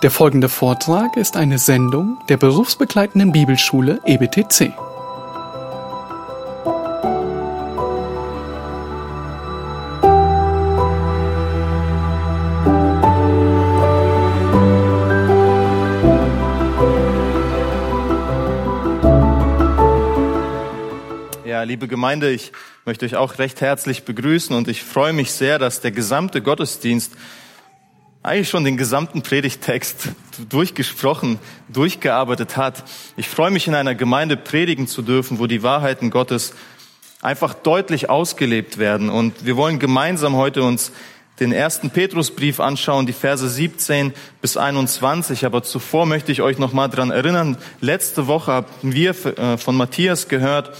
Der folgende Vortrag ist eine Sendung der berufsbegleitenden Bibelschule EBTC. Ja, liebe Gemeinde, ich möchte euch auch recht herzlich begrüßen und ich freue mich sehr, dass der gesamte Gottesdienst eigentlich schon den gesamten Predigtext durchgesprochen, durchgearbeitet hat. Ich freue mich in einer Gemeinde predigen zu dürfen, wo die Wahrheiten Gottes einfach deutlich ausgelebt werden. Und wir wollen gemeinsam heute uns den ersten Petrusbrief anschauen, die Verse 17 bis 21. Aber zuvor möchte ich euch noch mal dran erinnern. Letzte Woche haben wir äh, von Matthias gehört,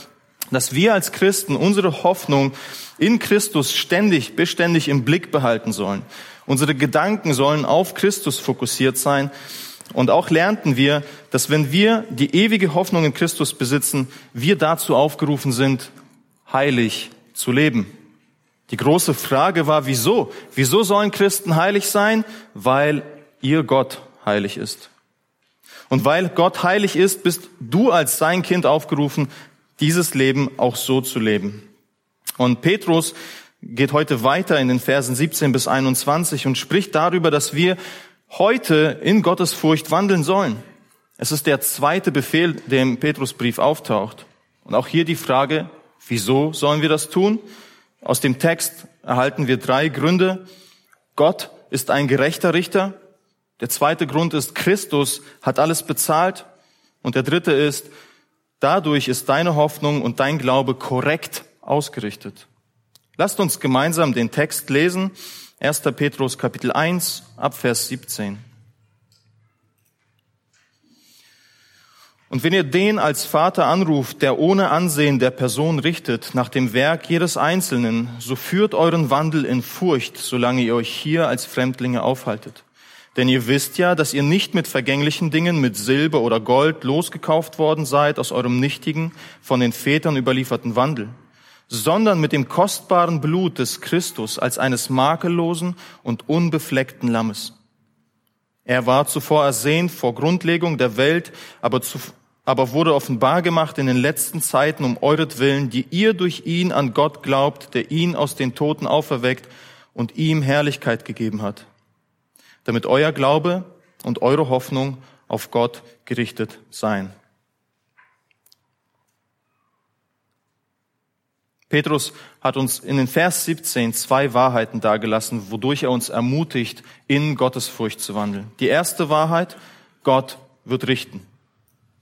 dass wir als Christen unsere Hoffnung in Christus ständig, beständig im Blick behalten sollen. Unsere Gedanken sollen auf Christus fokussiert sein. Und auch lernten wir, dass wenn wir die ewige Hoffnung in Christus besitzen, wir dazu aufgerufen sind, heilig zu leben. Die große Frage war, wieso? Wieso sollen Christen heilig sein? Weil ihr Gott heilig ist. Und weil Gott heilig ist, bist du als sein Kind aufgerufen, dieses Leben auch so zu leben. Und Petrus geht heute weiter in den Versen 17 bis 21 und spricht darüber, dass wir heute in Gottes Furcht wandeln sollen. Es ist der zweite Befehl, der im Petrusbrief auftaucht. Und auch hier die Frage, wieso sollen wir das tun? Aus dem Text erhalten wir drei Gründe. Gott ist ein gerechter Richter. Der zweite Grund ist, Christus hat alles bezahlt. Und der dritte ist, dadurch ist deine Hoffnung und dein Glaube korrekt ausgerichtet. Lasst uns gemeinsam den Text lesen. 1. Petrus Kapitel 1 ab Vers 17. Und wenn ihr den als Vater anruft, der ohne Ansehen der Person richtet, nach dem Werk jedes Einzelnen, so führt euren Wandel in Furcht, solange ihr euch hier als Fremdlinge aufhaltet. Denn ihr wisst ja, dass ihr nicht mit vergänglichen Dingen, mit Silber oder Gold losgekauft worden seid aus eurem nichtigen, von den Vätern überlieferten Wandel sondern mit dem kostbaren Blut des Christus als eines makellosen und unbefleckten Lammes. Er war zuvor ersehnt vor Grundlegung der Welt, aber, zu, aber wurde offenbar gemacht in den letzten Zeiten um euretwillen, die ihr durch ihn an Gott glaubt, der ihn aus den Toten auferweckt und ihm Herrlichkeit gegeben hat, damit euer Glaube und eure Hoffnung auf Gott gerichtet seien. Petrus hat uns in den Vers 17 zwei Wahrheiten dargelassen, wodurch er uns ermutigt, in Gottes Furcht zu wandeln. Die erste Wahrheit, Gott wird richten.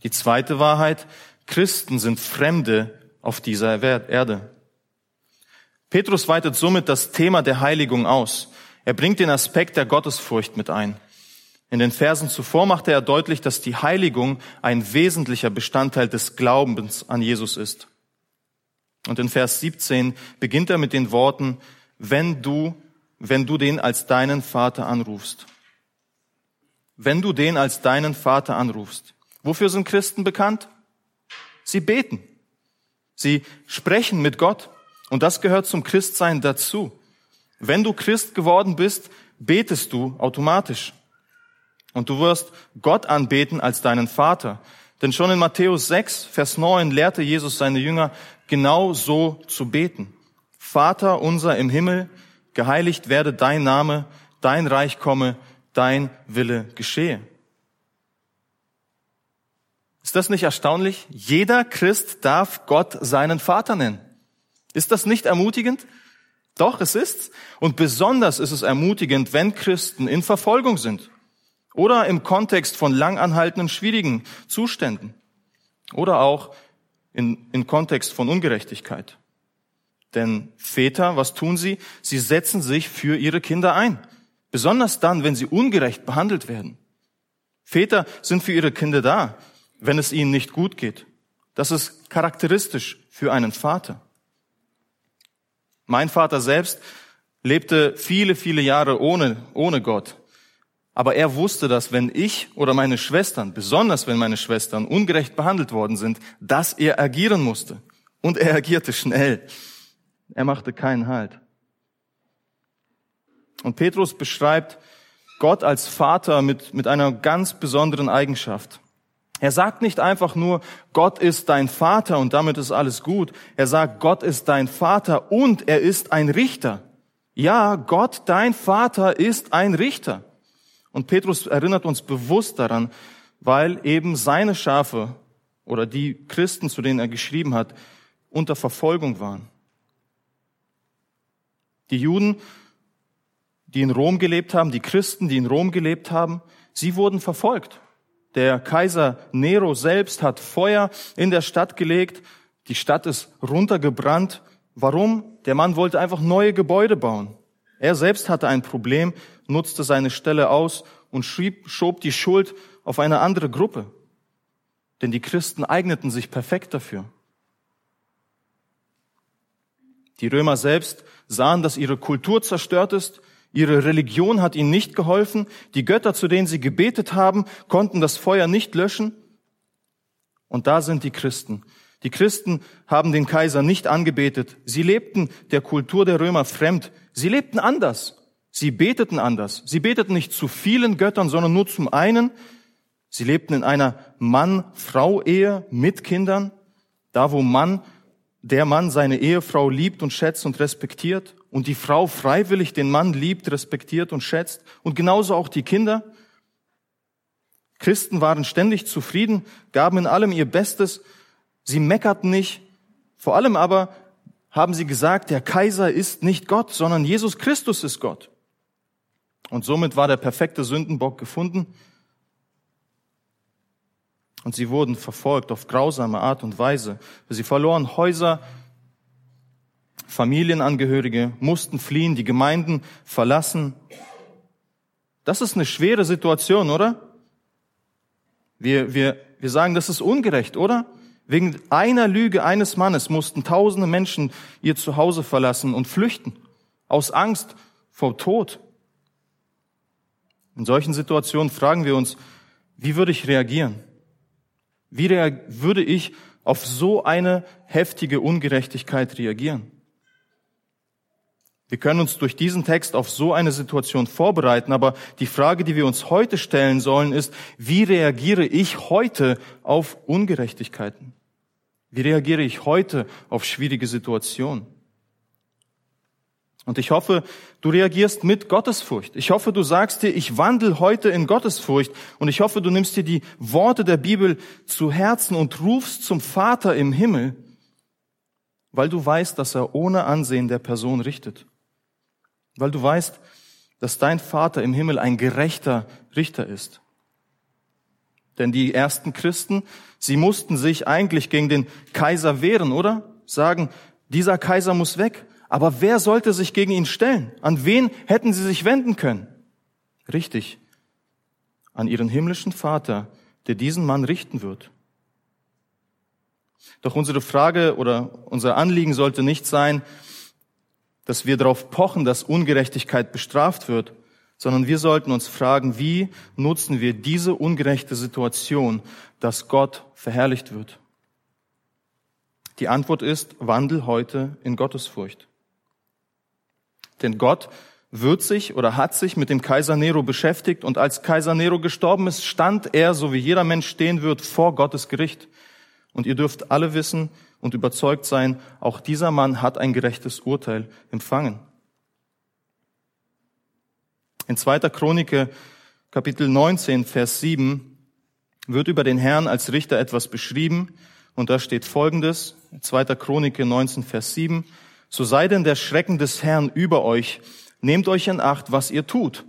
Die zweite Wahrheit, Christen sind Fremde auf dieser Erde. Petrus weitet somit das Thema der Heiligung aus. Er bringt den Aspekt der Gottesfurcht mit ein. In den Versen zuvor machte er deutlich, dass die Heiligung ein wesentlicher Bestandteil des Glaubens an Jesus ist. Und in Vers 17 beginnt er mit den Worten, wenn du, wenn du den als deinen Vater anrufst. Wenn du den als deinen Vater anrufst. Wofür sind Christen bekannt? Sie beten. Sie sprechen mit Gott. Und das gehört zum Christsein dazu. Wenn du Christ geworden bist, betest du automatisch. Und du wirst Gott anbeten als deinen Vater. Denn schon in Matthäus 6, Vers 9 lehrte Jesus seine Jünger, genau so zu beten. Vater unser im Himmel, geheiligt werde dein Name, dein Reich komme, dein Wille geschehe. Ist das nicht erstaunlich? Jeder Christ darf Gott seinen Vater nennen. Ist das nicht ermutigend? Doch, es ist's. Und besonders ist es ermutigend, wenn Christen in Verfolgung sind oder im Kontext von langanhaltenden, schwierigen Zuständen oder auch in, in Kontext von Ungerechtigkeit. Denn Väter, was tun sie? Sie setzen sich für ihre Kinder ein. Besonders dann, wenn sie ungerecht behandelt werden. Väter sind für ihre Kinder da, wenn es ihnen nicht gut geht. Das ist charakteristisch für einen Vater. Mein Vater selbst lebte viele, viele Jahre ohne, ohne Gott. Aber er wusste, dass wenn ich oder meine Schwestern, besonders wenn meine Schwestern ungerecht behandelt worden sind, dass er agieren musste. Und er agierte schnell. Er machte keinen Halt. Und Petrus beschreibt Gott als Vater mit, mit einer ganz besonderen Eigenschaft. Er sagt nicht einfach nur, Gott ist dein Vater und damit ist alles gut. Er sagt, Gott ist dein Vater und er ist ein Richter. Ja, Gott, dein Vater, ist ein Richter. Und Petrus erinnert uns bewusst daran, weil eben seine Schafe oder die Christen, zu denen er geschrieben hat, unter Verfolgung waren. Die Juden, die in Rom gelebt haben, die Christen, die in Rom gelebt haben, sie wurden verfolgt. Der Kaiser Nero selbst hat Feuer in der Stadt gelegt. Die Stadt ist runtergebrannt. Warum? Der Mann wollte einfach neue Gebäude bauen. Er selbst hatte ein Problem, nutzte seine Stelle aus und schrieb, schob die Schuld auf eine andere Gruppe. Denn die Christen eigneten sich perfekt dafür. Die Römer selbst sahen, dass ihre Kultur zerstört ist, ihre Religion hat ihnen nicht geholfen, die Götter, zu denen sie gebetet haben, konnten das Feuer nicht löschen. Und da sind die Christen. Die Christen haben den Kaiser nicht angebetet. Sie lebten der Kultur der Römer fremd. Sie lebten anders. Sie beteten anders. Sie beteten nicht zu vielen Göttern, sondern nur zum einen. Sie lebten in einer Mann-Frau-Ehe mit Kindern, da wo Mann der Mann seine Ehefrau liebt und schätzt und respektiert und die Frau freiwillig den Mann liebt, respektiert und schätzt und genauso auch die Kinder. Christen waren ständig zufrieden, gaben in allem ihr Bestes, sie meckerten nicht, vor allem aber haben sie gesagt, der Kaiser ist nicht Gott, sondern Jesus Christus ist Gott. Und somit war der perfekte Sündenbock gefunden. Und sie wurden verfolgt auf grausame Art und Weise. Sie verloren Häuser, Familienangehörige, mussten fliehen, die Gemeinden verlassen. Das ist eine schwere Situation, oder? Wir, wir, wir sagen, das ist ungerecht, oder? Wegen einer Lüge eines Mannes mussten tausende Menschen ihr Zuhause verlassen und flüchten. Aus Angst vor Tod. In solchen Situationen fragen wir uns, wie würde ich reagieren? Wie würde ich auf so eine heftige Ungerechtigkeit reagieren? Wir können uns durch diesen Text auf so eine Situation vorbereiten, aber die Frage, die wir uns heute stellen sollen, ist, wie reagiere ich heute auf Ungerechtigkeiten? Wie reagiere ich heute auf schwierige Situationen? Und ich hoffe, du reagierst mit Gottesfurcht. Ich hoffe, du sagst dir, ich wandel heute in Gottesfurcht. Und ich hoffe, du nimmst dir die Worte der Bibel zu Herzen und rufst zum Vater im Himmel, weil du weißt, dass er ohne Ansehen der Person richtet. Weil du weißt, dass dein Vater im Himmel ein gerechter Richter ist. Denn die ersten Christen, sie mussten sich eigentlich gegen den Kaiser wehren, oder? Sagen, dieser Kaiser muss weg. Aber wer sollte sich gegen ihn stellen? An wen hätten sie sich wenden können? Richtig, an ihren himmlischen Vater, der diesen Mann richten wird. Doch unsere Frage oder unser Anliegen sollte nicht sein, dass wir darauf pochen, dass Ungerechtigkeit bestraft wird, sondern wir sollten uns fragen, wie nutzen wir diese ungerechte Situation, dass Gott verherrlicht wird? Die Antwort ist, wandel heute in Gottesfurcht. Denn Gott wird sich oder hat sich mit dem Kaiser Nero beschäftigt und als Kaiser Nero gestorben ist, stand er, so wie jeder Mensch stehen wird, vor Gottes Gericht. Und ihr dürft alle wissen und überzeugt sein, auch dieser Mann hat ein gerechtes Urteil empfangen. In 2. Chronike Kapitel 19, Vers 7 wird über den Herrn als Richter etwas beschrieben und da steht Folgendes, 2. Chronike 19, Vers 7, so sei denn der Schrecken des Herrn über euch. Nehmt euch in Acht, was ihr tut.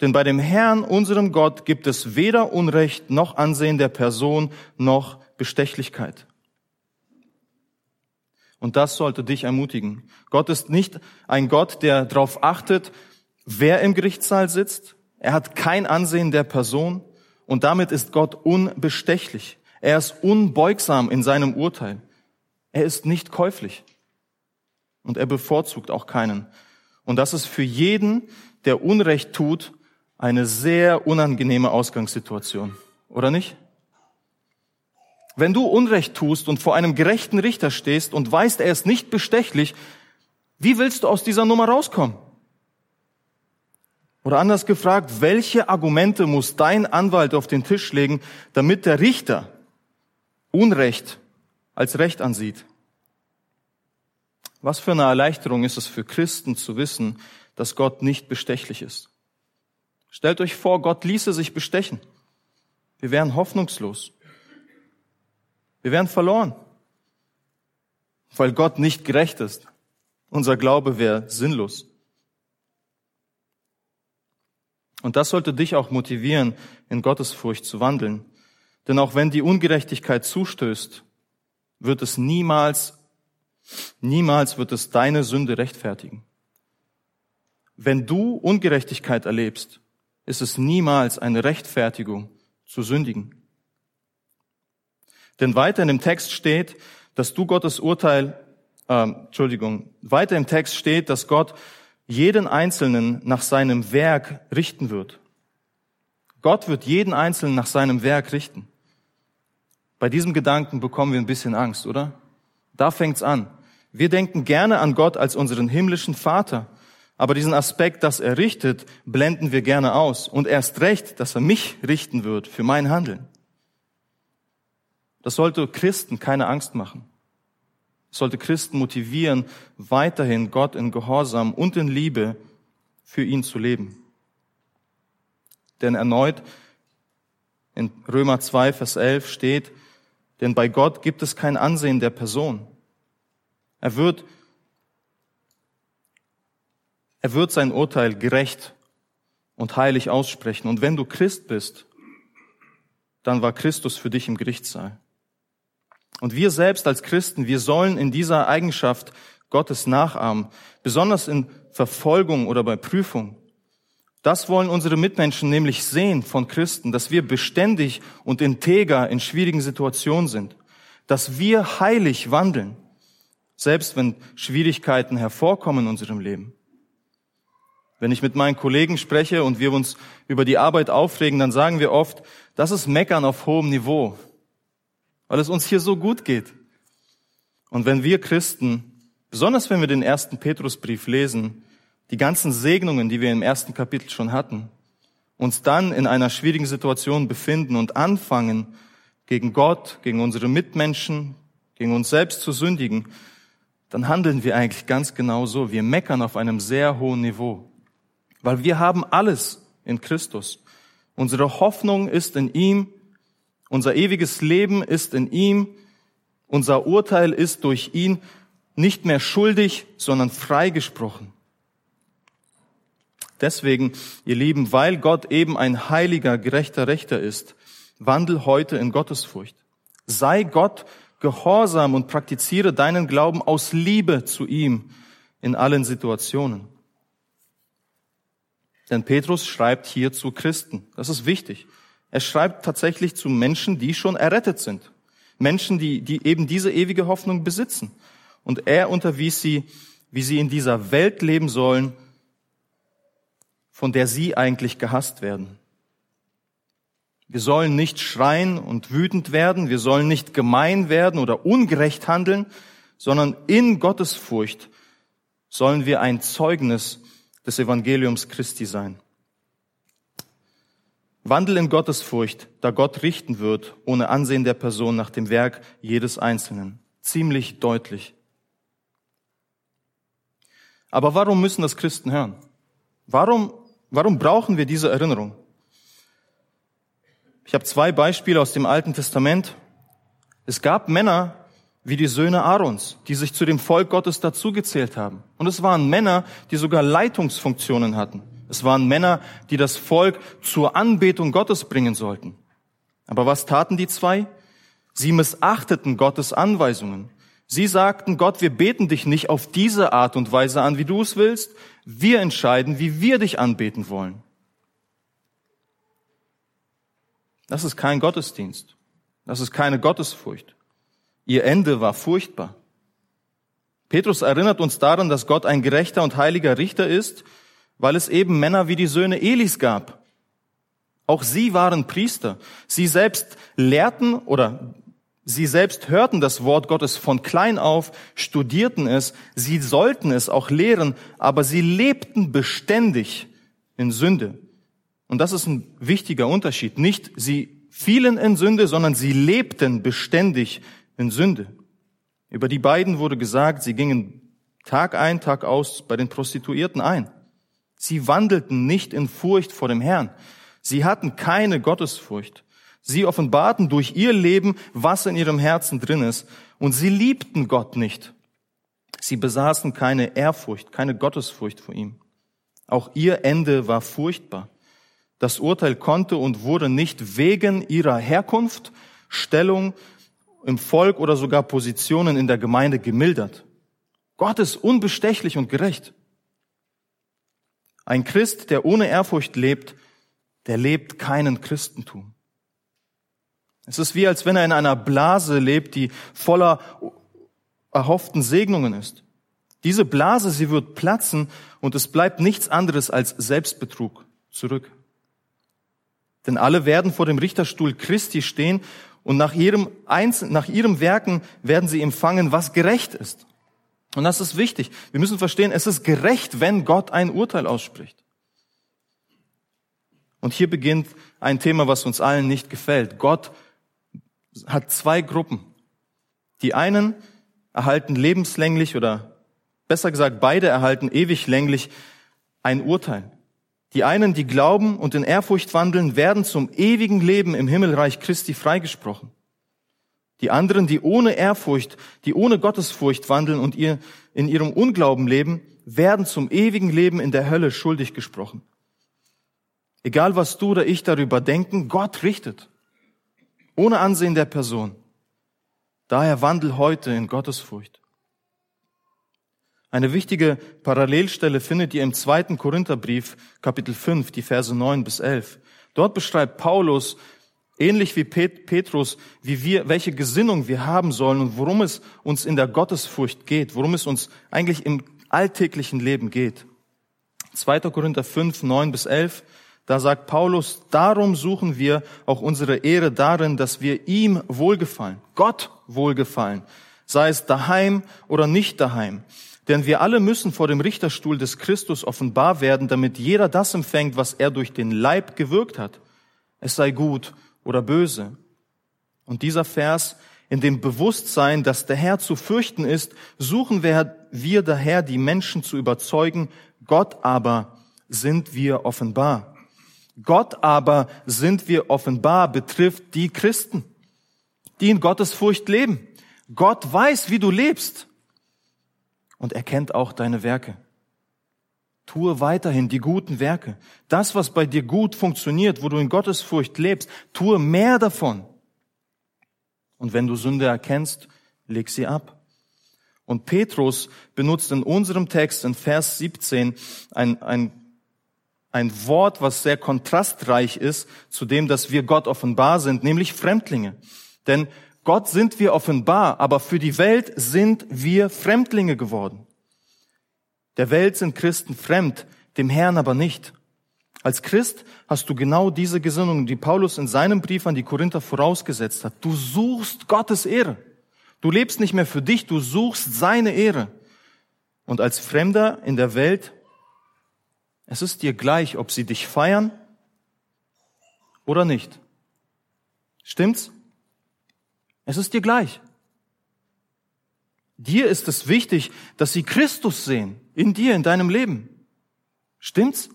Denn bei dem Herrn, unserem Gott, gibt es weder Unrecht noch Ansehen der Person noch Bestechlichkeit. Und das sollte dich ermutigen. Gott ist nicht ein Gott, der darauf achtet, wer im Gerichtssaal sitzt. Er hat kein Ansehen der Person und damit ist Gott unbestechlich. Er ist unbeugsam in seinem Urteil. Er ist nicht käuflich und er bevorzugt auch keinen. Und das ist für jeden, der Unrecht tut, eine sehr unangenehme Ausgangssituation, oder nicht? Wenn du Unrecht tust und vor einem gerechten Richter stehst und weißt, er ist nicht bestechlich, wie willst du aus dieser Nummer rauskommen? Oder anders gefragt, welche Argumente muss dein Anwalt auf den Tisch legen, damit der Richter Unrecht als Recht ansieht? Was für eine Erleichterung ist es für Christen zu wissen, dass Gott nicht bestechlich ist. Stellt euch vor, Gott ließe sich bestechen. Wir wären hoffnungslos. Wir wären verloren, weil Gott nicht gerecht ist. Unser Glaube wäre sinnlos. Und das sollte dich auch motivieren, in Gottesfurcht zu wandeln. Denn auch wenn die Ungerechtigkeit zustößt, wird es niemals, niemals wird es deine Sünde rechtfertigen. Wenn du Ungerechtigkeit erlebst, ist es niemals eine Rechtfertigung zu sündigen. Denn weiter in dem Text steht, dass du Gottes Urteil, äh, Entschuldigung, weiter im Text steht, dass Gott jeden Einzelnen nach seinem Werk richten wird. Gott wird jeden Einzelnen nach seinem Werk richten. Bei diesem Gedanken bekommen wir ein bisschen Angst, oder? Da fängt's an. Wir denken gerne an Gott als unseren himmlischen Vater, aber diesen Aspekt, dass er richtet, blenden wir gerne aus. Und erst recht, dass er mich richten wird für mein Handeln. Das sollte Christen keine Angst machen. Das sollte Christen motivieren, weiterhin Gott in Gehorsam und in Liebe für ihn zu leben. Denn erneut in Römer 2, Vers 11 steht, denn bei Gott gibt es kein Ansehen der Person. Er wird er wird sein Urteil gerecht und heilig aussprechen. Und wenn du Christ bist, dann war Christus für dich im Gerichtssaal. Und wir selbst als Christen, wir sollen in dieser Eigenschaft Gottes nachahmen, besonders in Verfolgung oder bei Prüfung. Das wollen unsere Mitmenschen nämlich sehen von Christen, dass wir beständig und integer in schwierigen Situationen sind, dass wir heilig wandeln, selbst wenn Schwierigkeiten hervorkommen in unserem Leben. Wenn ich mit meinen Kollegen spreche und wir uns über die Arbeit aufregen, dann sagen wir oft, das ist Meckern auf hohem Niveau, weil es uns hier so gut geht. Und wenn wir Christen, besonders wenn wir den ersten Petrusbrief lesen, die ganzen Segnungen, die wir im ersten Kapitel schon hatten, uns dann in einer schwierigen Situation befinden und anfangen, gegen Gott, gegen unsere Mitmenschen, gegen uns selbst zu sündigen, dann handeln wir eigentlich ganz genau so. Wir meckern auf einem sehr hohen Niveau. Weil wir haben alles in Christus. Unsere Hoffnung ist in ihm. Unser ewiges Leben ist in ihm. Unser Urteil ist durch ihn nicht mehr schuldig, sondern freigesprochen. Deswegen, ihr Lieben, weil Gott eben ein heiliger, gerechter Rechter ist, wandel heute in Gottesfurcht. Sei Gott gehorsam und praktiziere deinen Glauben aus Liebe zu ihm in allen Situationen. Denn Petrus schreibt hier zu Christen. Das ist wichtig. Er schreibt tatsächlich zu Menschen, die schon errettet sind. Menschen, die, die eben diese ewige Hoffnung besitzen. Und er unterwies sie, wie sie in dieser Welt leben sollen, von der sie eigentlich gehasst werden. Wir sollen nicht schreien und wütend werden, wir sollen nicht gemein werden oder ungerecht handeln, sondern in Gottesfurcht sollen wir ein Zeugnis des Evangeliums Christi sein. Wandel in Gottesfurcht, da Gott richten wird, ohne Ansehen der Person nach dem Werk jedes Einzelnen. Ziemlich deutlich. Aber warum müssen das Christen hören? Warum, warum brauchen wir diese Erinnerung? Ich habe zwei Beispiele aus dem Alten Testament. Es gab Männer, wie die Söhne Aarons, die sich zu dem Volk Gottes dazugezählt haben. Und es waren Männer, die sogar Leitungsfunktionen hatten. Es waren Männer, die das Volk zur Anbetung Gottes bringen sollten. Aber was taten die zwei? Sie missachteten Gottes Anweisungen. Sie sagten, Gott, wir beten dich nicht auf diese Art und Weise an, wie du es willst. Wir entscheiden, wie wir dich anbeten wollen. Das ist kein Gottesdienst. Das ist keine Gottesfurcht. Ihr Ende war furchtbar. Petrus erinnert uns daran, dass Gott ein gerechter und heiliger Richter ist, weil es eben Männer wie die Söhne Elis gab. Auch sie waren Priester. Sie selbst lehrten oder sie selbst hörten das Wort Gottes von klein auf, studierten es, sie sollten es auch lehren, aber sie lebten beständig in Sünde. Und das ist ein wichtiger Unterschied. Nicht sie fielen in Sünde, sondern sie lebten beständig in Sünde. Über die beiden wurde gesagt, sie gingen Tag ein, Tag aus bei den Prostituierten ein. Sie wandelten nicht in Furcht vor dem Herrn. Sie hatten keine Gottesfurcht. Sie offenbarten durch ihr Leben, was in ihrem Herzen drin ist. Und sie liebten Gott nicht. Sie besaßen keine Ehrfurcht, keine Gottesfurcht vor ihm. Auch ihr Ende war furchtbar. Das Urteil konnte und wurde nicht wegen ihrer Herkunft, Stellung im Volk oder sogar Positionen in der Gemeinde gemildert. Gott ist unbestechlich und gerecht. Ein Christ, der ohne Ehrfurcht lebt, der lebt keinen Christentum. Es ist wie, als wenn er in einer Blase lebt, die voller erhofften Segnungen ist. Diese Blase, sie wird platzen und es bleibt nichts anderes als Selbstbetrug zurück. Denn alle werden vor dem Richterstuhl Christi stehen und nach ihrem, Einzel nach ihrem Werken werden sie empfangen, was gerecht ist. Und das ist wichtig. Wir müssen verstehen, es ist gerecht, wenn Gott ein Urteil ausspricht. Und hier beginnt ein Thema, was uns allen nicht gefällt. Gott hat zwei Gruppen. Die einen erhalten lebenslänglich oder besser gesagt beide erhalten ewig länglich ein Urteil. Die einen, die glauben und in Ehrfurcht wandeln, werden zum ewigen Leben im Himmelreich Christi freigesprochen. Die anderen, die ohne Ehrfurcht, die ohne Gottesfurcht wandeln und ihr in ihrem Unglauben leben, werden zum ewigen Leben in der Hölle schuldig gesprochen. Egal was du oder ich darüber denken, Gott richtet. Ohne Ansehen der Person. Daher wandel heute in Gottesfurcht. Eine wichtige Parallelstelle findet ihr im zweiten Korintherbrief, Kapitel 5, die Verse 9 bis 11. Dort beschreibt Paulus, ähnlich wie Petrus, wie wir, welche Gesinnung wir haben sollen und worum es uns in der Gottesfurcht geht, worum es uns eigentlich im alltäglichen Leben geht. 2. Korinther 5, 9 bis 11. Da sagt Paulus, darum suchen wir auch unsere Ehre darin, dass wir ihm wohlgefallen, Gott wohlgefallen, sei es daheim oder nicht daheim. Denn wir alle müssen vor dem Richterstuhl des Christus offenbar werden, damit jeder das empfängt, was er durch den Leib gewirkt hat. Es sei gut oder böse. Und dieser Vers, in dem Bewusstsein, dass der Herr zu fürchten ist, suchen wir, wir daher die Menschen zu überzeugen, Gott aber sind wir offenbar. Gott aber sind wir offenbar betrifft die Christen, die in Gottes Furcht leben. Gott weiß, wie du lebst und er kennt auch deine Werke. Tue weiterhin die guten Werke. Das, was bei dir gut funktioniert, wo du in Gottes Furcht lebst, tue mehr davon. Und wenn du Sünde erkennst, leg sie ab. Und Petrus benutzt in unserem Text in Vers 17 ein, ein, ein Wort, was sehr kontrastreich ist zu dem, dass wir Gott offenbar sind, nämlich Fremdlinge. Denn Gott sind wir offenbar, aber für die Welt sind wir Fremdlinge geworden. Der Welt sind Christen fremd, dem Herrn aber nicht. Als Christ hast du genau diese Gesinnung, die Paulus in seinem Brief an die Korinther vorausgesetzt hat. Du suchst Gottes Ehre. Du lebst nicht mehr für dich, du suchst seine Ehre. Und als Fremder in der Welt, es ist dir gleich, ob sie dich feiern oder nicht. Stimmt's? Es ist dir gleich. Dir ist es wichtig, dass sie Christus sehen in dir, in deinem Leben. Stimmt's?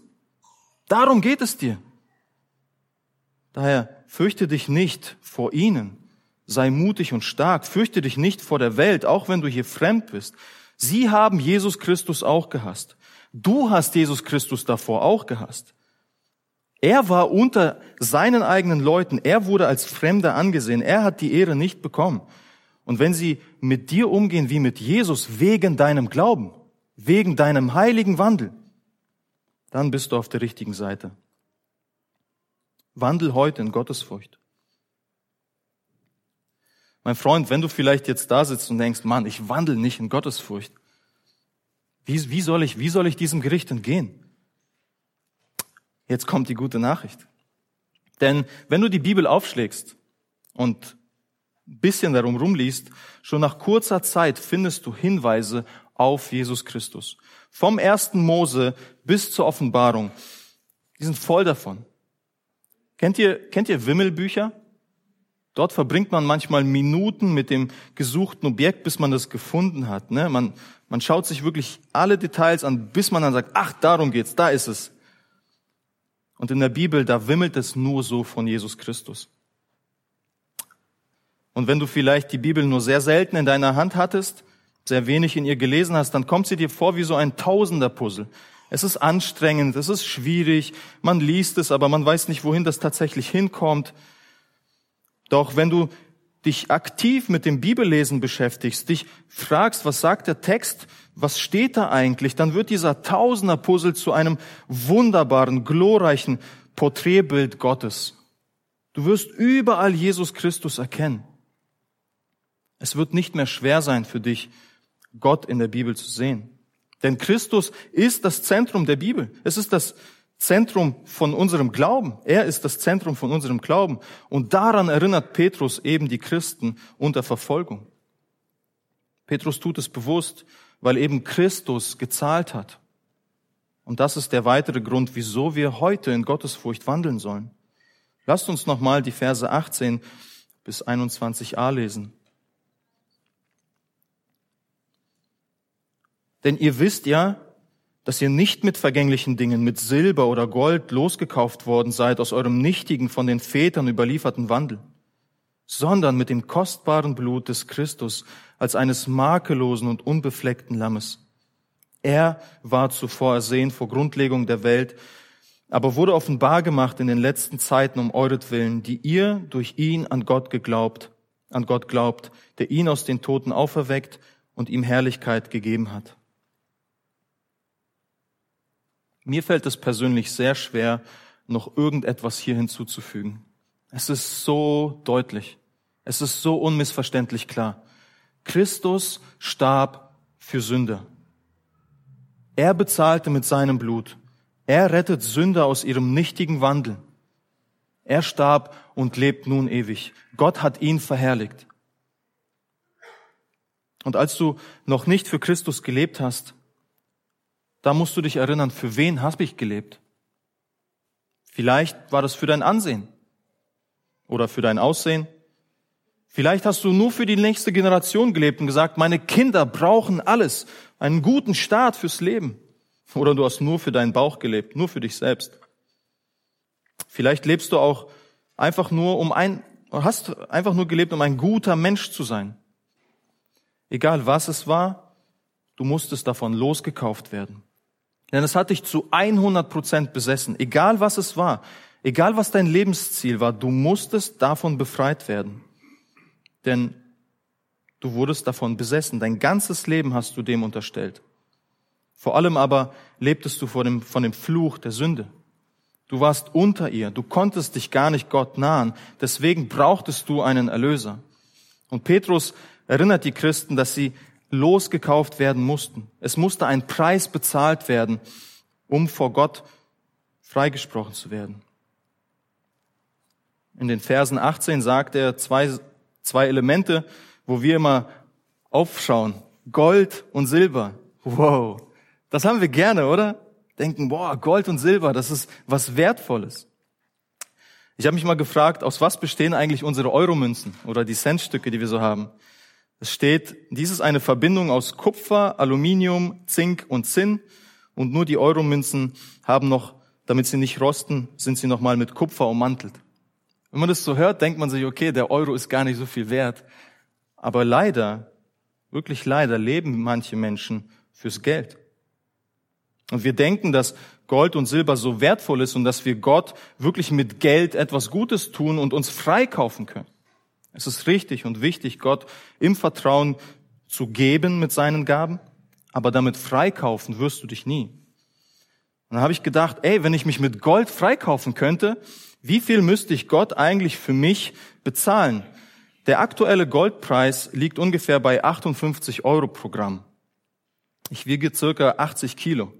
Darum geht es dir. Daher fürchte dich nicht vor ihnen. Sei mutig und stark. Fürchte dich nicht vor der Welt, auch wenn du hier fremd bist. Sie haben Jesus Christus auch gehasst. Du hast Jesus Christus davor auch gehasst. Er war unter seinen eigenen Leuten. Er wurde als Fremder angesehen. Er hat die Ehre nicht bekommen. Und wenn sie mit dir umgehen wie mit Jesus wegen deinem Glauben, wegen deinem heiligen Wandel, dann bist du auf der richtigen Seite. Wandel heute in Gottesfurcht. Mein Freund, wenn du vielleicht jetzt da sitzt und denkst, Mann, ich wandel nicht in Gottesfurcht, wie, wie, soll ich, wie soll ich diesem Gericht entgehen? Jetzt kommt die gute Nachricht. Denn wenn du die Bibel aufschlägst und ein bisschen darum rumliest, schon nach kurzer Zeit findest du Hinweise auf Jesus Christus. Vom ersten Mose bis zur Offenbarung Die sind voll davon. Kennt ihr, kennt ihr Wimmelbücher? Dort verbringt man manchmal Minuten mit dem gesuchten Objekt, bis man das gefunden hat. Ne? Man, man schaut sich wirklich alle Details an, bis man dann sagt, ach, darum geht's, da ist es. Und in der Bibel, da wimmelt es nur so von Jesus Christus. Und wenn du vielleicht die Bibel nur sehr selten in deiner Hand hattest, sehr wenig in ihr gelesen hast, dann kommt sie dir vor wie so ein Tausender-Puzzle. Es ist anstrengend, es ist schwierig, man liest es, aber man weiß nicht, wohin das tatsächlich hinkommt. Doch wenn du dich aktiv mit dem Bibellesen beschäftigst, dich fragst, was sagt der Text, was steht da eigentlich, dann wird dieser Tausender-Puzzle zu einem wunderbaren, glorreichen Porträtbild Gottes. Du wirst überall Jesus Christus erkennen. Es wird nicht mehr schwer sein für dich, Gott in der Bibel zu sehen. Denn Christus ist das Zentrum der Bibel. Es ist das Zentrum von unserem Glauben. Er ist das Zentrum von unserem Glauben. Und daran erinnert Petrus eben die Christen unter Verfolgung. Petrus tut es bewusst, weil eben Christus gezahlt hat. Und das ist der weitere Grund, wieso wir heute in Gottesfurcht wandeln sollen. Lasst uns nochmal die Verse 18 bis 21a lesen. Denn ihr wisst ja, dass ihr nicht mit vergänglichen Dingen, mit Silber oder Gold losgekauft worden seid aus eurem nichtigen, von den Vätern überlieferten Wandel, sondern mit dem kostbaren Blut des Christus als eines makellosen und unbefleckten Lammes. Er war zuvor ersehen vor Grundlegung der Welt, aber wurde offenbar gemacht in den letzten Zeiten um euretwillen, die ihr durch ihn an Gott geglaubt, an Gott glaubt, der ihn aus den Toten auferweckt und ihm Herrlichkeit gegeben hat. Mir fällt es persönlich sehr schwer, noch irgendetwas hier hinzuzufügen. Es ist so deutlich. Es ist so unmissverständlich klar. Christus starb für Sünder. Er bezahlte mit seinem Blut. Er rettet Sünder aus ihrem nichtigen Wandel. Er starb und lebt nun ewig. Gott hat ihn verherrlicht. Und als du noch nicht für Christus gelebt hast, da musst du dich erinnern, für wen habe ich gelebt? Vielleicht war das für dein Ansehen oder für dein Aussehen. Vielleicht hast du nur für die nächste Generation gelebt und gesagt, meine Kinder brauchen alles, einen guten Start fürs Leben. Oder du hast nur für deinen Bauch gelebt, nur für dich selbst. Vielleicht lebst du auch einfach nur um ein, hast einfach nur gelebt, um ein guter Mensch zu sein. Egal was es war, du musstest davon losgekauft werden. Denn es hat dich zu 100 Prozent besessen, egal was es war, egal was dein Lebensziel war, du musstest davon befreit werden. Denn du wurdest davon besessen, dein ganzes Leben hast du dem unterstellt. Vor allem aber lebtest du von dem, von dem Fluch der Sünde. Du warst unter ihr, du konntest dich gar nicht Gott nahen, deswegen brauchtest du einen Erlöser. Und Petrus erinnert die Christen, dass sie losgekauft werden mussten. Es musste ein Preis bezahlt werden, um vor Gott freigesprochen zu werden. In den Versen 18 sagt er zwei, zwei Elemente, wo wir immer aufschauen. Gold und Silber. Wow. Das haben wir gerne, oder? Denken, boah, Gold und Silber, das ist was Wertvolles. Ich habe mich mal gefragt, aus was bestehen eigentlich unsere Euromünzen oder die Centstücke, die wir so haben? Es steht, dies ist eine Verbindung aus Kupfer, Aluminium, Zink und Zinn und nur die Euromünzen haben noch, damit sie nicht rosten, sind sie nochmal mit Kupfer ummantelt. Wenn man das so hört, denkt man sich, okay, der Euro ist gar nicht so viel wert. Aber leider, wirklich leider leben manche Menschen fürs Geld. Und wir denken, dass Gold und Silber so wertvoll ist und dass wir Gott wirklich mit Geld etwas Gutes tun und uns freikaufen können. Es ist richtig und wichtig, Gott im Vertrauen zu geben mit seinen Gaben, aber damit freikaufen wirst du dich nie. Und dann habe ich gedacht, ey, wenn ich mich mit Gold freikaufen könnte, wie viel müsste ich Gott eigentlich für mich bezahlen? Der aktuelle Goldpreis liegt ungefähr bei 58 Euro pro Gramm. Ich wiege circa 80 Kilo.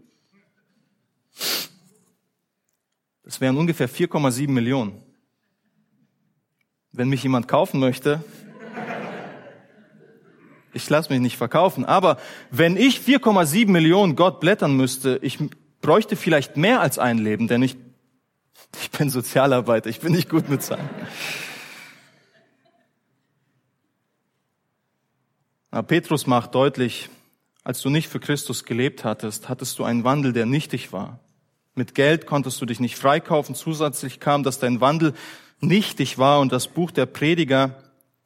Das wären ungefähr 4,7 Millionen wenn mich jemand kaufen möchte, ich lasse mich nicht verkaufen. Aber wenn ich 4,7 Millionen Gott blättern müsste, ich bräuchte vielleicht mehr als ein Leben, denn ich Ich bin Sozialarbeiter, ich bin nicht gut mit Zahlen. Aber Petrus macht deutlich, als du nicht für Christus gelebt hattest, hattest du einen Wandel, der nichtig war. Mit Geld konntest du dich nicht freikaufen. Zusätzlich kam, dass dein Wandel nichtig war und das Buch der Prediger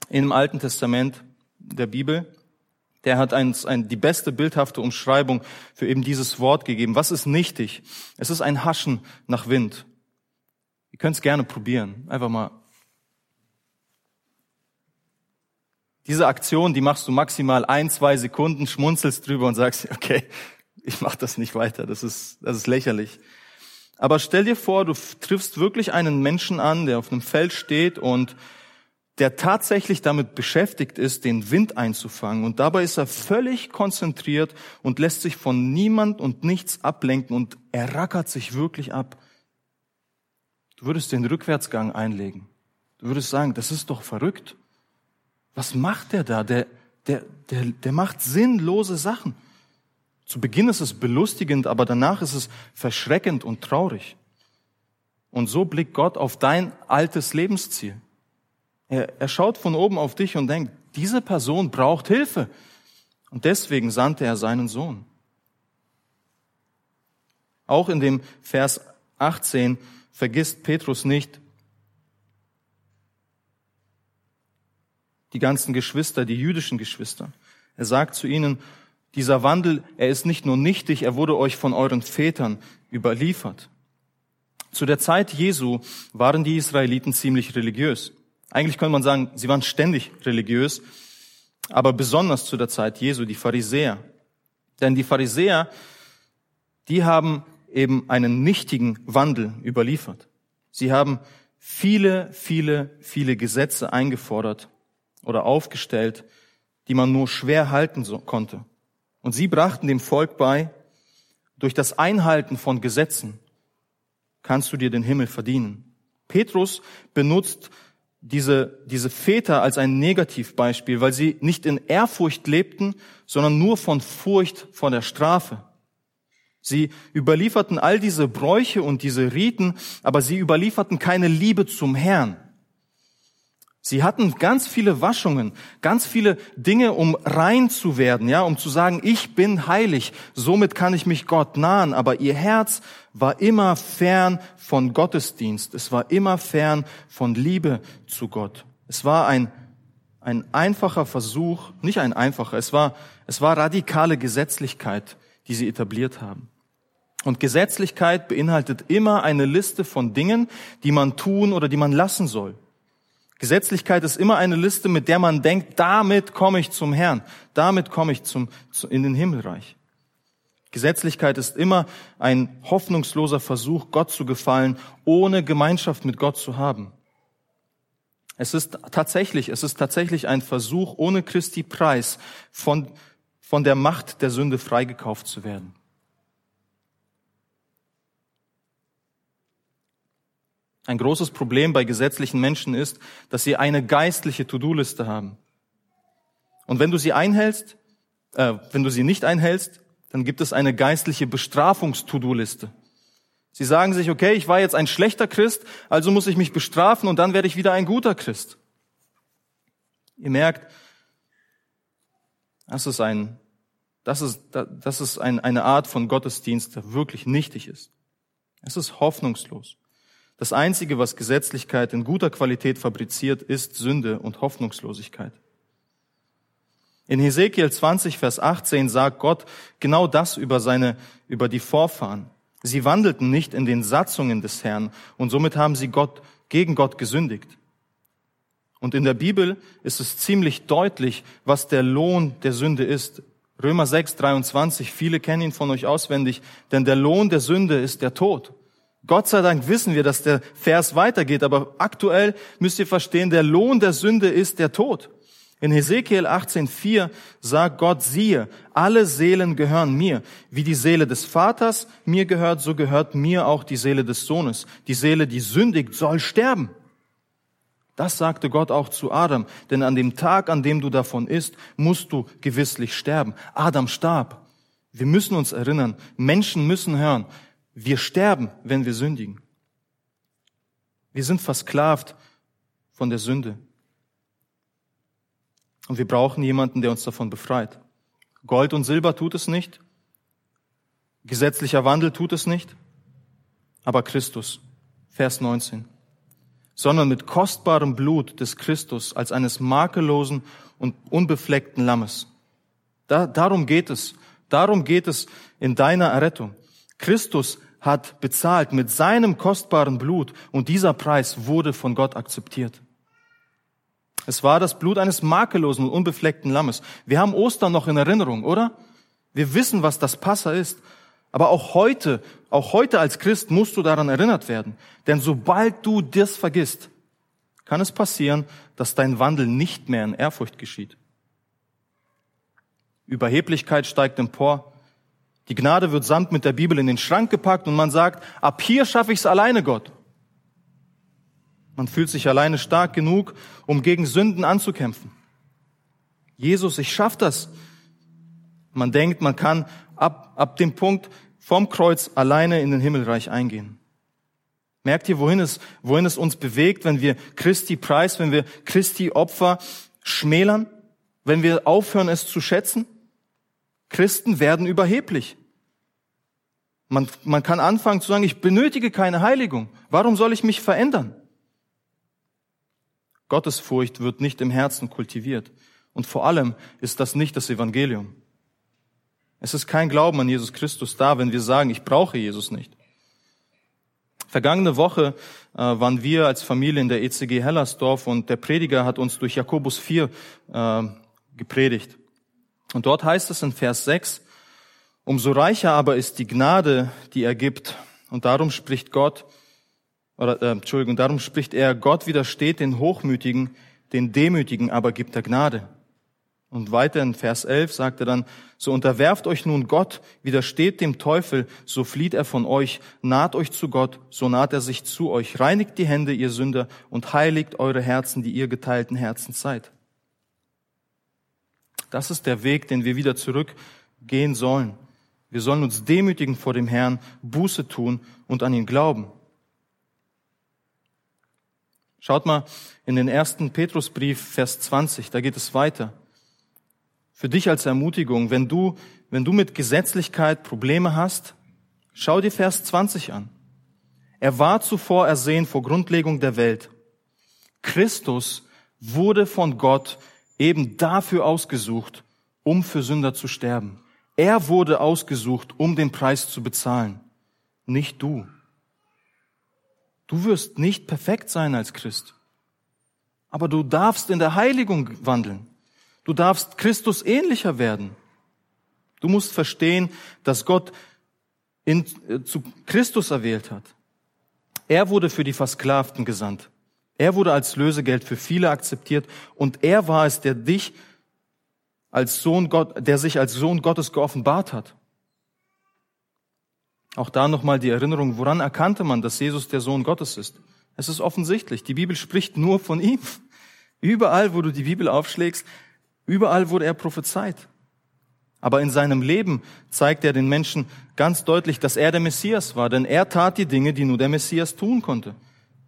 im Alten Testament der Bibel, der hat uns ein, die beste bildhafte Umschreibung für eben dieses Wort gegeben. Was ist nichtig? Es ist ein Haschen nach Wind. Ihr könnt es gerne probieren. Einfach mal. Diese Aktion, die machst du maximal ein, zwei Sekunden, schmunzelst drüber und sagst, okay, ich mach das nicht weiter. Das ist, das ist lächerlich. Aber stell dir vor, du triffst wirklich einen Menschen an, der auf einem Feld steht und der tatsächlich damit beschäftigt ist, den Wind einzufangen. Und dabei ist er völlig konzentriert und lässt sich von niemand und nichts ablenken und er rackert sich wirklich ab. Du würdest den Rückwärtsgang einlegen. Du würdest sagen, das ist doch verrückt. Was macht der da? Der, der, der, der macht sinnlose Sachen. Zu Beginn ist es belustigend, aber danach ist es verschreckend und traurig. Und so blickt Gott auf dein altes Lebensziel. Er, er schaut von oben auf dich und denkt, diese Person braucht Hilfe. Und deswegen sandte er seinen Sohn. Auch in dem Vers 18 vergisst Petrus nicht die ganzen Geschwister, die jüdischen Geschwister. Er sagt zu ihnen, dieser Wandel, er ist nicht nur nichtig, er wurde euch von euren Vätern überliefert. Zu der Zeit Jesu waren die Israeliten ziemlich religiös. Eigentlich könnte man sagen, sie waren ständig religiös, aber besonders zu der Zeit Jesu, die Pharisäer. Denn die Pharisäer, die haben eben einen nichtigen Wandel überliefert. Sie haben viele, viele, viele Gesetze eingefordert oder aufgestellt, die man nur schwer halten konnte. Und sie brachten dem Volk bei, durch das Einhalten von Gesetzen kannst du dir den Himmel verdienen. Petrus benutzt diese, diese Väter als ein Negativbeispiel, weil sie nicht in Ehrfurcht lebten, sondern nur von Furcht vor der Strafe. Sie überlieferten all diese Bräuche und diese Riten, aber sie überlieferten keine Liebe zum Herrn. Sie hatten ganz viele Waschungen, ganz viele Dinge, um rein zu werden, ja, um zu sagen, ich bin heilig, somit kann ich mich Gott nahen, aber ihr Herz war immer fern von Gottesdienst, es war immer fern von Liebe zu Gott. Es war ein, ein einfacher Versuch, nicht ein einfacher, es war, es war radikale Gesetzlichkeit, die sie etabliert haben. Und Gesetzlichkeit beinhaltet immer eine Liste von Dingen, die man tun oder die man lassen soll. Gesetzlichkeit ist immer eine Liste, mit der man denkt, damit komme ich zum Herrn, damit komme ich zum, in den Himmelreich. Gesetzlichkeit ist immer ein hoffnungsloser Versuch, Gott zu gefallen, ohne Gemeinschaft mit Gott zu haben. Es ist tatsächlich, es ist tatsächlich ein Versuch, ohne Christi Preis von, von der Macht der Sünde freigekauft zu werden. Ein großes Problem bei gesetzlichen Menschen ist, dass sie eine geistliche To-Do-Liste haben. Und wenn du sie einhältst, äh, wenn du sie nicht einhältst, dann gibt es eine geistliche Bestrafungs-To-Do-Liste. Sie sagen sich, okay, ich war jetzt ein schlechter Christ, also muss ich mich bestrafen und dann werde ich wieder ein guter Christ. Ihr merkt, das ist ein, das ist, das ist ein, eine Art von Gottesdienst, der wirklich nichtig ist. Es ist hoffnungslos. Das Einzige, was Gesetzlichkeit in guter Qualität fabriziert, ist Sünde und Hoffnungslosigkeit. In Hesekiel 20, Vers 18 sagt Gott genau das über seine, über die Vorfahren. Sie wandelten nicht in den Satzungen des Herrn und somit haben sie Gott, gegen Gott gesündigt. Und in der Bibel ist es ziemlich deutlich, was der Lohn der Sünde ist. Römer 6, 23, viele kennen ihn von euch auswendig, denn der Lohn der Sünde ist der Tod. Gott sei Dank wissen wir, dass der Vers weitergeht, aber aktuell müsst ihr verstehen, der Lohn der Sünde ist der Tod. In Hesekiel 18,4 sagt Gott, siehe, alle Seelen gehören mir. Wie die Seele des Vaters mir gehört, so gehört mir auch die Seele des Sohnes. Die Seele, die sündigt, soll sterben. Das sagte Gott auch zu Adam, denn an dem Tag, an dem du davon isst, musst du gewisslich sterben. Adam starb. Wir müssen uns erinnern, Menschen müssen hören, wir sterben, wenn wir sündigen. Wir sind versklavt von der Sünde. Und wir brauchen jemanden, der uns davon befreit. Gold und Silber tut es nicht. Gesetzlicher Wandel tut es nicht. Aber Christus, Vers 19. Sondern mit kostbarem Blut des Christus als eines makellosen und unbefleckten Lammes. Da, darum geht es. Darum geht es in deiner Errettung. Christus hat bezahlt mit seinem kostbaren Blut und dieser Preis wurde von Gott akzeptiert. Es war das Blut eines makellosen und unbefleckten Lammes. Wir haben Ostern noch in Erinnerung, oder? Wir wissen, was das Passa ist. Aber auch heute, auch heute als Christ musst du daran erinnert werden. Denn sobald du das vergisst, kann es passieren, dass dein Wandel nicht mehr in Ehrfurcht geschieht. Überheblichkeit steigt empor. Die Gnade wird samt mit der Bibel in den Schrank gepackt und man sagt, ab hier schaffe ich es alleine, Gott. Man fühlt sich alleine stark genug, um gegen Sünden anzukämpfen. Jesus, ich schaff das. Man denkt, man kann ab, ab dem Punkt vom Kreuz alleine in den Himmelreich eingehen. Merkt ihr, wohin es, wohin es uns bewegt, wenn wir Christi Preis, wenn wir Christi Opfer schmälern, wenn wir aufhören, es zu schätzen? Christen werden überheblich. Man, man kann anfangen zu sagen, ich benötige keine Heiligung. Warum soll ich mich verändern? Gottesfurcht wird nicht im Herzen kultiviert. Und vor allem ist das nicht das Evangelium. Es ist kein Glauben an Jesus Christus da, wenn wir sagen, ich brauche Jesus nicht. Vergangene Woche äh, waren wir als Familie in der ECG Hellersdorf und der Prediger hat uns durch Jakobus 4 äh, gepredigt. Und dort heißt es in Vers 6, umso reicher aber ist die Gnade, die er gibt. Und darum spricht Gott, oder äh, Entschuldigung, darum spricht er, Gott widersteht den Hochmütigen, den Demütigen aber gibt er Gnade. Und weiter in Vers 11 sagt er dann, so unterwerft euch nun Gott, widersteht dem Teufel, so flieht er von euch, naht euch zu Gott, so naht er sich zu euch, reinigt die Hände, ihr Sünder, und heiligt eure Herzen, die ihr geteilten Herzen seid. Das ist der Weg, den wir wieder zurückgehen sollen. Wir sollen uns demütigen vor dem Herrn, Buße tun und an ihn glauben. Schaut mal in den ersten Petrusbrief, Vers 20, da geht es weiter für dich als Ermutigung, wenn du, wenn du mit Gesetzlichkeit Probleme hast, schau dir Vers 20 an. Er war zuvor ersehen vor Grundlegung der Welt. Christus wurde von Gott eben dafür ausgesucht, um für Sünder zu sterben. Er wurde ausgesucht, um den Preis zu bezahlen, nicht du. Du wirst nicht perfekt sein als Christ, aber du darfst in der Heiligung wandeln. Du darfst Christus ähnlicher werden. Du musst verstehen, dass Gott in, äh, zu Christus erwählt hat. Er wurde für die Versklavten gesandt. Er wurde als Lösegeld für viele akzeptiert und er war es, der dich als Sohn Gott, der sich als Sohn Gottes geoffenbart hat. Auch da nochmal die Erinnerung, woran erkannte man, dass Jesus der Sohn Gottes ist? Es ist offensichtlich. Die Bibel spricht nur von ihm. Überall, wo du die Bibel aufschlägst, Überall wurde er prophezeit. Aber in seinem Leben zeigt er den Menschen ganz deutlich, dass er der Messias war, denn er tat die Dinge, die nur der Messias tun konnte.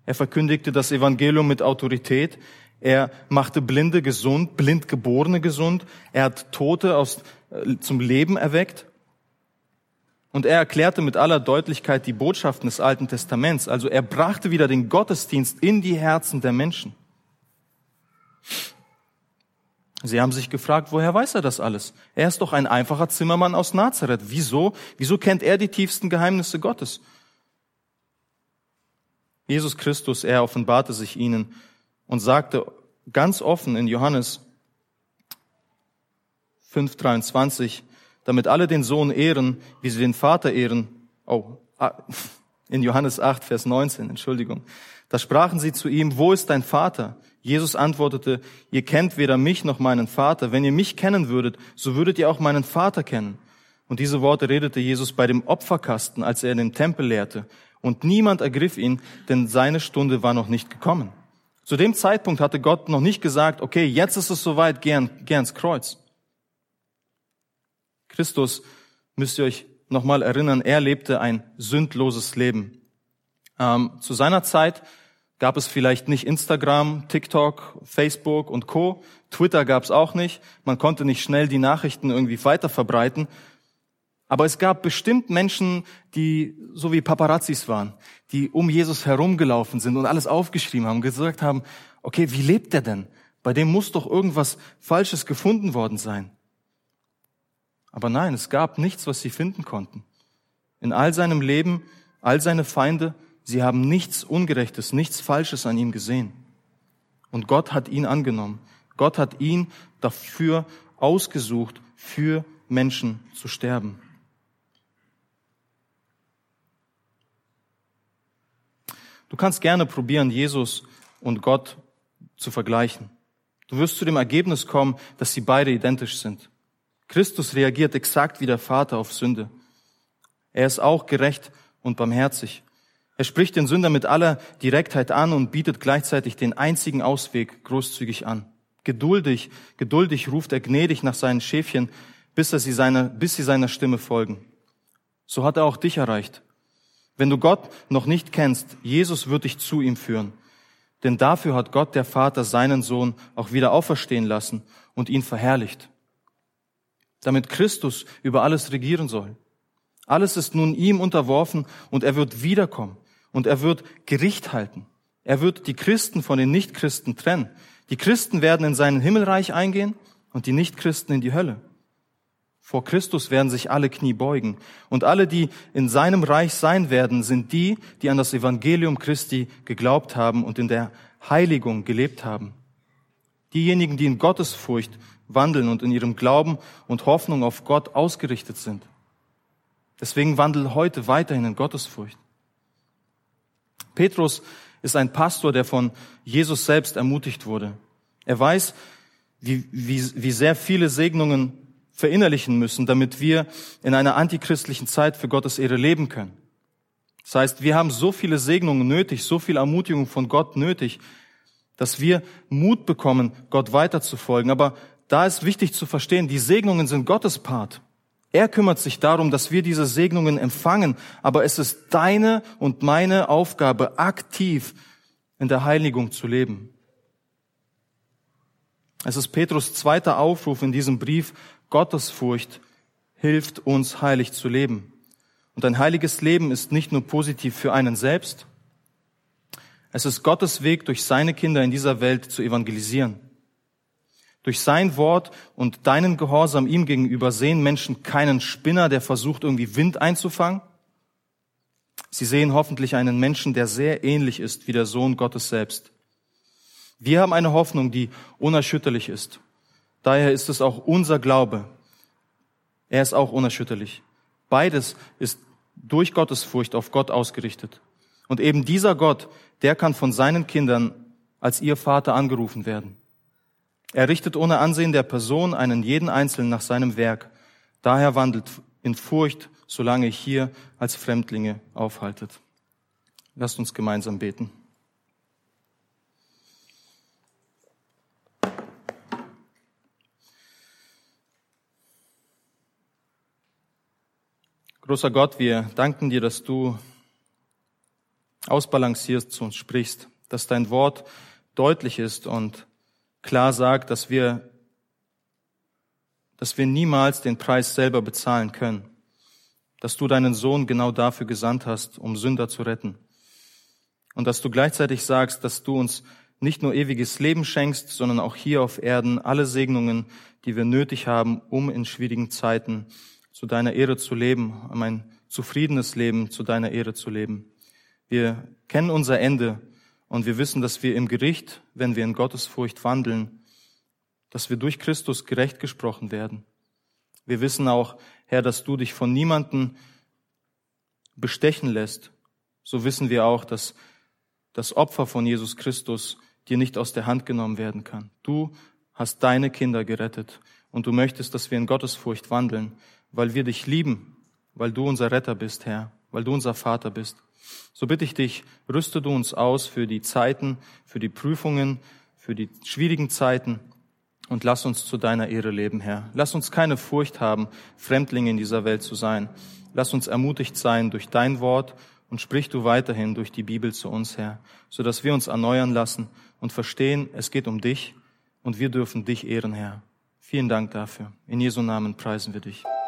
Er verkündigte das Evangelium mit Autorität. Er machte Blinde gesund, Blindgeborene gesund. Er hat Tote aus, äh, zum Leben erweckt. Und er erklärte mit aller Deutlichkeit die Botschaften des Alten Testaments. Also er brachte wieder den Gottesdienst in die Herzen der Menschen. Sie haben sich gefragt, woher weiß er das alles? Er ist doch ein einfacher Zimmermann aus Nazareth. Wieso? Wieso kennt er die tiefsten Geheimnisse Gottes? Jesus Christus, er offenbarte sich ihnen und sagte ganz offen in Johannes 5,23, damit alle den Sohn ehren, wie sie den Vater ehren. Oh, ah, in Johannes 8, Vers 19, Entschuldigung. Da sprachen sie zu ihm, wo ist dein Vater? Jesus antwortete, ihr kennt weder mich noch meinen Vater. Wenn ihr mich kennen würdet, so würdet ihr auch meinen Vater kennen. Und diese Worte redete Jesus bei dem Opferkasten, als er in den Tempel lehrte. Und niemand ergriff ihn, denn seine Stunde war noch nicht gekommen. Zu dem Zeitpunkt hatte Gott noch nicht gesagt, okay, jetzt ist es soweit, gern, gerns Kreuz. Christus, müsst ihr euch nochmal erinnern, er lebte ein sündloses Leben. Ähm, zu seiner Zeit gab es vielleicht nicht Instagram, TikTok, Facebook und Co. Twitter gab es auch nicht. Man konnte nicht schnell die Nachrichten irgendwie weiter verbreiten. Aber es gab bestimmt Menschen, die so wie Paparazzis waren, die um Jesus herumgelaufen sind und alles aufgeschrieben haben, gesagt haben, okay, wie lebt der denn? Bei dem muss doch irgendwas Falsches gefunden worden sein. Aber nein, es gab nichts, was sie finden konnten. In all seinem Leben, all seine Feinde, Sie haben nichts Ungerechtes, nichts Falsches an ihm gesehen. Und Gott hat ihn angenommen. Gott hat ihn dafür ausgesucht, für Menschen zu sterben. Du kannst gerne probieren, Jesus und Gott zu vergleichen. Du wirst zu dem Ergebnis kommen, dass sie beide identisch sind. Christus reagiert exakt wie der Vater auf Sünde. Er ist auch gerecht und barmherzig. Er spricht den Sünder mit aller Direktheit an und bietet gleichzeitig den einzigen Ausweg großzügig an. Geduldig, geduldig ruft er gnädig nach seinen Schäfchen, bis, er sie seiner, bis sie seiner Stimme folgen. So hat er auch dich erreicht. Wenn du Gott noch nicht kennst, Jesus wird dich zu ihm führen. Denn dafür hat Gott der Vater seinen Sohn auch wieder auferstehen lassen und ihn verherrlicht. Damit Christus über alles regieren soll. Alles ist nun ihm unterworfen und er wird wiederkommen und er wird Gericht halten. Er wird die Christen von den Nichtchristen trennen. Die Christen werden in sein Himmelreich eingehen und die Nichtchristen in die Hölle. Vor Christus werden sich alle Knie beugen. Und alle, die in seinem Reich sein werden, sind die, die an das Evangelium Christi geglaubt haben und in der Heiligung gelebt haben. Diejenigen, die in Gottesfurcht wandeln und in ihrem Glauben und Hoffnung auf Gott ausgerichtet sind. Deswegen wandel heute weiterhin in Gottesfurcht. Petrus ist ein Pastor, der von Jesus selbst ermutigt wurde. Er weiß, wie, wie, wie sehr viele Segnungen verinnerlichen müssen, damit wir in einer antichristlichen Zeit für Gottes Ehre leben können. Das heißt, wir haben so viele Segnungen nötig, so viel Ermutigung von Gott nötig, dass wir Mut bekommen, Gott weiterzufolgen. Aber da ist wichtig zu verstehen, die Segnungen sind Gottes Part. Er kümmert sich darum, dass wir diese Segnungen empfangen, aber es ist deine und meine Aufgabe, aktiv in der Heiligung zu leben. Es ist Petrus zweiter Aufruf in diesem Brief, Gottesfurcht hilft uns heilig zu leben. Und ein heiliges Leben ist nicht nur positiv für einen selbst, es ist Gottes Weg, durch seine Kinder in dieser Welt zu evangelisieren. Durch sein Wort und deinen Gehorsam ihm gegenüber sehen Menschen keinen Spinner, der versucht, irgendwie Wind einzufangen. Sie sehen hoffentlich einen Menschen, der sehr ähnlich ist wie der Sohn Gottes selbst. Wir haben eine Hoffnung, die unerschütterlich ist. Daher ist es auch unser Glaube. Er ist auch unerschütterlich. Beides ist durch Gottes Furcht auf Gott ausgerichtet. Und eben dieser Gott, der kann von seinen Kindern als ihr Vater angerufen werden. Er richtet ohne Ansehen der Person einen jeden Einzelnen nach seinem Werk. Daher wandelt in Furcht, solange ich hier als Fremdlinge aufhaltet. Lasst uns gemeinsam beten. Großer Gott, wir danken dir, dass du ausbalanciert zu uns sprichst, dass dein Wort deutlich ist und klar sagt, dass wir, dass wir niemals den Preis selber bezahlen können, dass du deinen Sohn genau dafür gesandt hast, um Sünder zu retten. Und dass du gleichzeitig sagst, dass du uns nicht nur ewiges Leben schenkst, sondern auch hier auf Erden alle Segnungen, die wir nötig haben, um in schwierigen Zeiten zu deiner Ehre zu leben, um ein zufriedenes Leben zu deiner Ehre zu leben. Wir kennen unser Ende und wir wissen, dass wir im Gericht, wenn wir in Gottesfurcht wandeln, dass wir durch Christus gerecht gesprochen werden. Wir wissen auch, Herr, dass du dich von niemanden bestechen lässt. So wissen wir auch, dass das Opfer von Jesus Christus dir nicht aus der Hand genommen werden kann. Du hast deine Kinder gerettet und du möchtest, dass wir in Gottesfurcht wandeln, weil wir dich lieben, weil du unser Retter bist, Herr, weil du unser Vater bist. So bitte ich dich, rüste du uns aus für die Zeiten, für die Prüfungen, für die schwierigen Zeiten und lass uns zu deiner Ehre leben, Herr. Lass uns keine Furcht haben, Fremdlinge in dieser Welt zu sein. Lass uns ermutigt sein durch dein Wort Und sprich du weiterhin durch die Bibel zu uns, Herr, so dass wir uns erneuern lassen und verstehen, es geht um dich und wir dürfen dich ehren, Herr. Vielen Dank dafür. In Jesu Namen preisen wir dich.